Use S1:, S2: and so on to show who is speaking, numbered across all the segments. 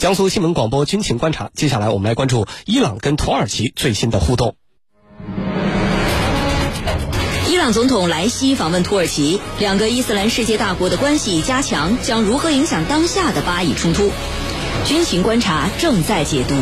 S1: 江苏新闻广播军情观察，接下来我们来关注伊朗跟土耳其最新的互动。
S2: 伊朗总统莱西访问土耳其，两个伊斯兰世界大国的关系加强，将如何影响当下的巴以冲突？军情观察正在解读。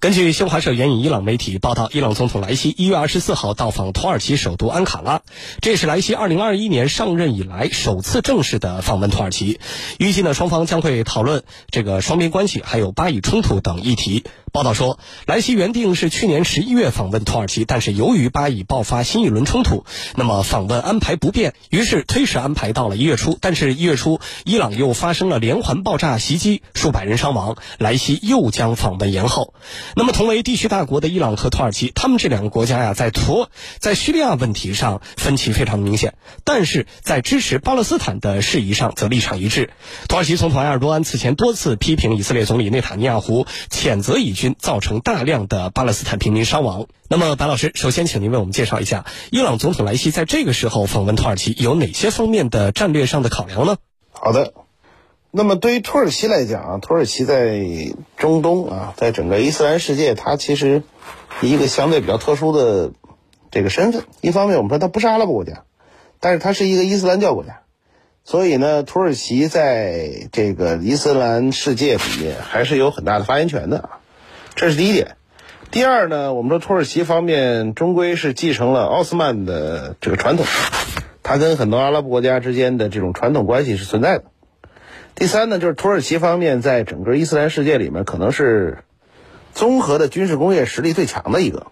S1: 根据新华社援引伊朗媒体报道，伊朗总统莱西一月二十四号到访土耳其首都安卡拉，这是莱西二零二一年上任以来首次正式的访问土耳其。预计呢，双方将会讨论这个双边关系，还有巴以冲突等议题。报道说，莱西原定是去年十一月访问土耳其，但是由于巴以爆发新一轮冲突，那么访问安排不变，于是推迟安排到了一月初。但是，一月初伊朗又发生了连环爆炸袭击，数百人伤亡，莱西又将访问延后。那么，同为地区大国的伊朗和土耳其，他们这两个国家呀，在土在叙利亚问题上分歧非常明显，但是在支持巴勒斯坦的事宜上则立场一致。土耳其总统埃尔多安此前多次批评以色列总理内塔尼亚胡，谴责以军造成大量的巴勒斯坦平民伤亡。那么，白老师，首先请您为我们介绍一下，伊朗总统莱西在这个时候访问土耳其有哪些方面的战略上的考量呢？
S3: 好的。那么对于土耳其来讲啊，土耳其在中东啊，在整个伊斯兰世界，它其实一个相对比较特殊的这个身份。一方面，我们说它不是阿拉伯国家，但是它是一个伊斯兰教国家，所以呢，土耳其在这个伊斯兰世界里面还是有很大的发言权的。这是第一点。第二呢，我们说土耳其方面终归是继承了奥斯曼的这个传统，它跟很多阿拉伯国家之间的这种传统关系是存在的。第三呢，就是土耳其方面在整个伊斯兰世界里面，可能是综合的军事工业实力最强的一个。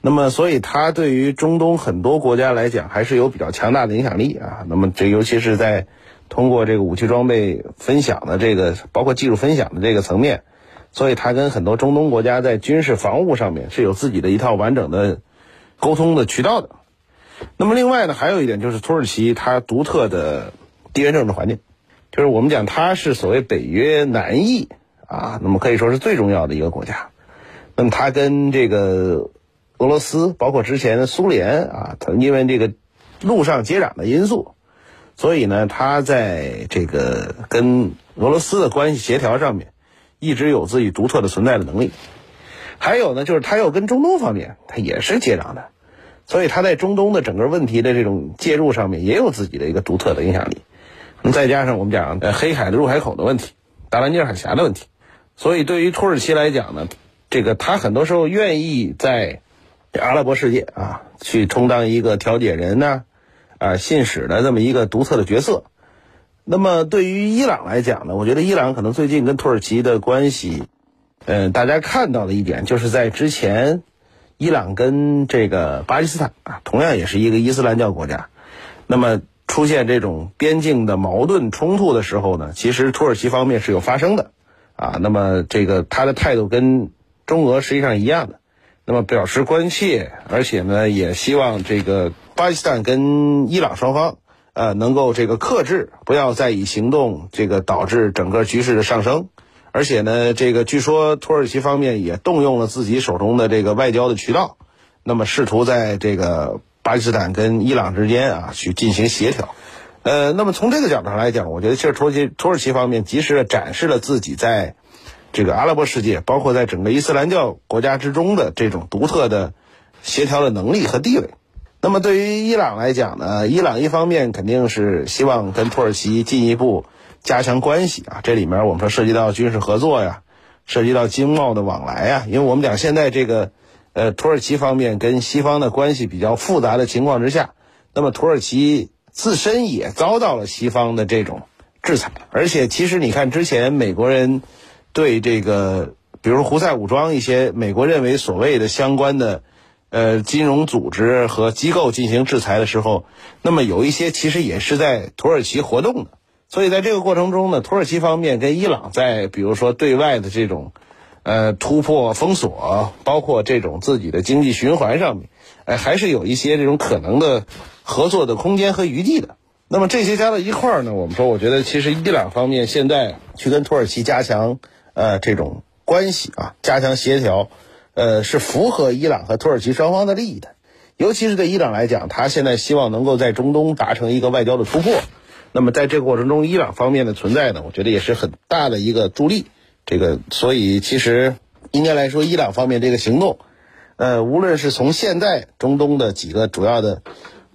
S3: 那么，所以它对于中东很多国家来讲，还是有比较强大的影响力啊。那么，这尤其是在通过这个武器装备分享的这个，包括技术分享的这个层面，所以它跟很多中东国家在军事防务上面是有自己的一套完整的沟通的渠道的。那么，另外呢，还有一点就是土耳其它独特的地缘政治环境。就是我们讲，它是所谓北约南翼啊，那么可以说是最重要的一个国家。那么它跟这个俄罗斯，包括之前的苏联啊，它因为这个陆上接壤的因素，所以呢，它在这个跟俄罗斯的关系协调上面，一直有自己独特的存在的能力。还有呢，就是它又跟中东方面，它也是接壤的，所以它在中东的整个问题的这种介入上面，也有自己的一个独特的影响力。那再加上我们讲呃黑海的入海口的问题，达兰尼尔海峡的问题，所以对于土耳其来讲呢，这个他很多时候愿意在阿拉伯世界啊去充当一个调解人呢，啊信使的这么一个独特的角色。那么对于伊朗来讲呢，我觉得伊朗可能最近跟土耳其的关系，嗯，大家看到的一点就是在之前，伊朗跟这个巴基斯坦啊，同样也是一个伊斯兰教国家，那么。出现这种边境的矛盾冲突的时候呢，其实土耳其方面是有发生的，啊，那么这个他的态度跟中俄实际上一样的，那么表示关切，而且呢也希望这个巴基斯坦跟伊朗双方，呃，能够这个克制，不要再以行动这个导致整个局势的上升，而且呢，这个据说土耳其方面也动用了自己手中的这个外交的渠道，那么试图在这个。巴基斯坦跟伊朗之间啊，去进行协调，呃，那么从这个角度上来讲，我觉得其实土耳其土耳其方面及时的展示了自己在这个阿拉伯世界，包括在整个伊斯兰教国家之中的这种独特的协调的能力和地位。那么对于伊朗来讲呢，伊朗一方面肯定是希望跟土耳其进一步加强关系啊，这里面我们说涉及到军事合作呀，涉及到经贸的往来呀，因为我们讲现在这个。呃，土耳其方面跟西方的关系比较复杂的情况之下，那么土耳其自身也遭到了西方的这种制裁，而且其实你看之前美国人对这个，比如胡塞武装一些美国认为所谓的相关的呃金融组织和机构进行制裁的时候，那么有一些其实也是在土耳其活动的，所以在这个过程中呢，土耳其方面跟伊朗在比如说对外的这种。呃，突破封锁，包括这种自己的经济循环上面，哎，还是有一些这种可能的合作的空间和余地的。那么这些加到一块儿呢，我们说，我觉得其实伊朗方面现在去跟土耳其加强呃这种关系啊，加强协调，呃，是符合伊朗和土耳其双方的利益的。尤其是对伊朗来讲，他现在希望能够在中东达成一个外交的突破。那么在这个过程中，伊朗方面的存在呢，我觉得也是很大的一个助力。这个，所以其实应该来说，伊朗方面这个行动，呃，无论是从现在中东的几个主要的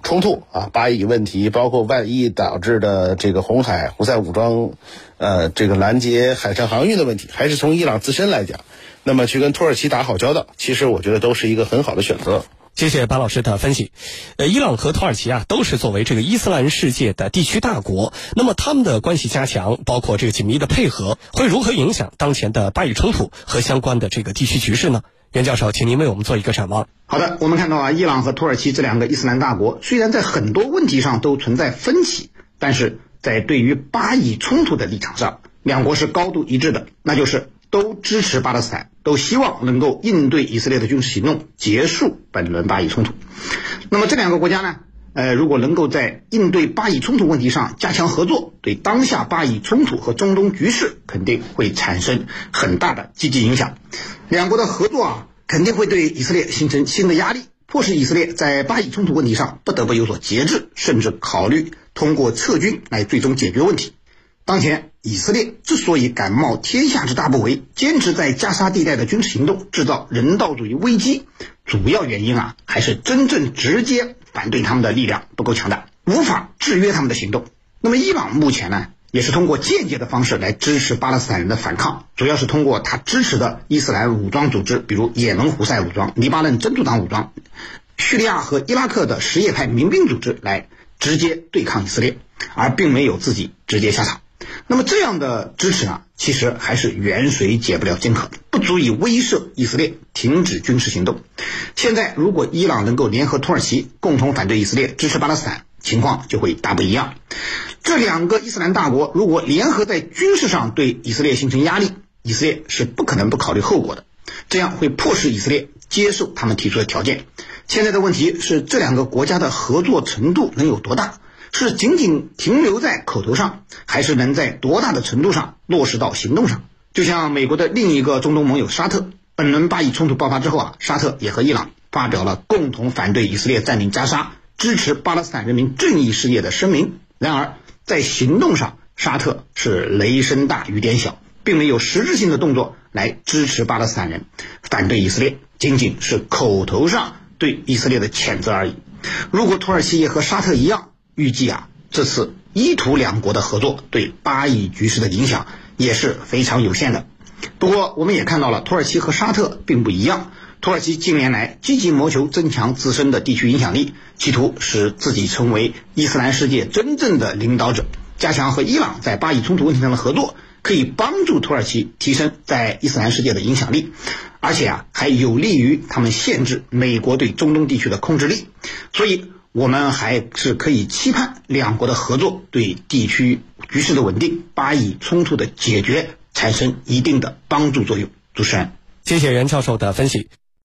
S3: 冲突啊，巴以问题，包括万一导致的这个红海胡塞武装，呃，这个拦截海上航运的问题，还是从伊朗自身来讲，那么去跟土耳其打好交道，其实我觉得都是一个很好的选择。
S1: 谢谢巴老师的分析。呃，伊朗和土耳其啊，都是作为这个伊斯兰世界的地区大国，那么他们的关系加强，包括这个紧密的配合，会如何影响当前的巴以冲突和相关的这个地区局势呢？袁教授，请您为我们做一个展望。
S4: 好的，我们看到啊，伊朗和土耳其这两个伊斯兰大国，虽然在很多问题上都存在分歧，但是在对于巴以冲突的立场上，两国是高度一致的，那就是都支持巴勒斯坦。都希望能够应对以色列的军事行动，结束本轮巴以冲突。那么这两个国家呢？呃，如果能够在应对巴以冲突问题上加强合作，对当下巴以冲突和中东局势肯定会产生很大的积极影响。两国的合作啊，肯定会对以色列形成新的压力，迫使以色列在巴以冲突问题上不得不有所节制，甚至考虑通过撤军来最终解决问题。当前，以色列之所以敢冒天下之大不韪，坚持在加沙地带的军事行动，制造人道主义危机，主要原因啊，还是真正直接反对他们的力量不够强大，无法制约他们的行动。那么，伊朗目前呢，也是通过间接的方式来支持巴勒斯坦人的反抗，主要是通过他支持的伊斯兰武装组织，比如也门胡塞武装、黎巴嫩真主党武装、叙利亚和伊拉克的什叶派民兵组织来直接对抗以色列，而并没有自己直接下场。那么这样的支持呢，其实还是远水解不了近渴，不足以威慑以色列停止军事行动。现在，如果伊朗能够联合土耳其共同反对以色列，支持巴勒斯坦，情况就会大不一样。这两个伊斯兰大国如果联合在军事上对以色列形成压力，以色列是不可能不考虑后果的，这样会迫使以色列接受他们提出的条件。现在的问题是，这两个国家的合作程度能有多大？是仅仅停留在口头上，还是能在多大的程度上落实到行动上？就像美国的另一个中东盟友沙特，本轮巴以冲突爆发之后啊，沙特也和伊朗发表了共同反对以色列占领加沙、支持巴勒斯坦人民正义事业的声明。然而，在行动上，沙特是雷声大雨点小，并没有实质性的动作来支持巴勒斯坦人，反对以色列，仅仅是口头上对以色列的谴责而已。如果土耳其也和沙特一样，预计啊，这次伊土两国的合作对巴以局势的影响也是非常有限的。不过，我们也看到了土耳其和沙特并不一样。土耳其近年来积极谋求增强自身的地区影响力，企图使自己成为伊斯兰世界真正的领导者。加强和伊朗在巴以冲突问题上的合作，可以帮助土耳其提升在伊斯兰世界的影响力，而且啊，还有利于他们限制美国对中东地区的控制力。所以。我们还是可以期盼两国的合作对地区局势的稳定、巴以冲突的解决产生一定的帮助作用。主持人，
S1: 谢谢袁教授的分析。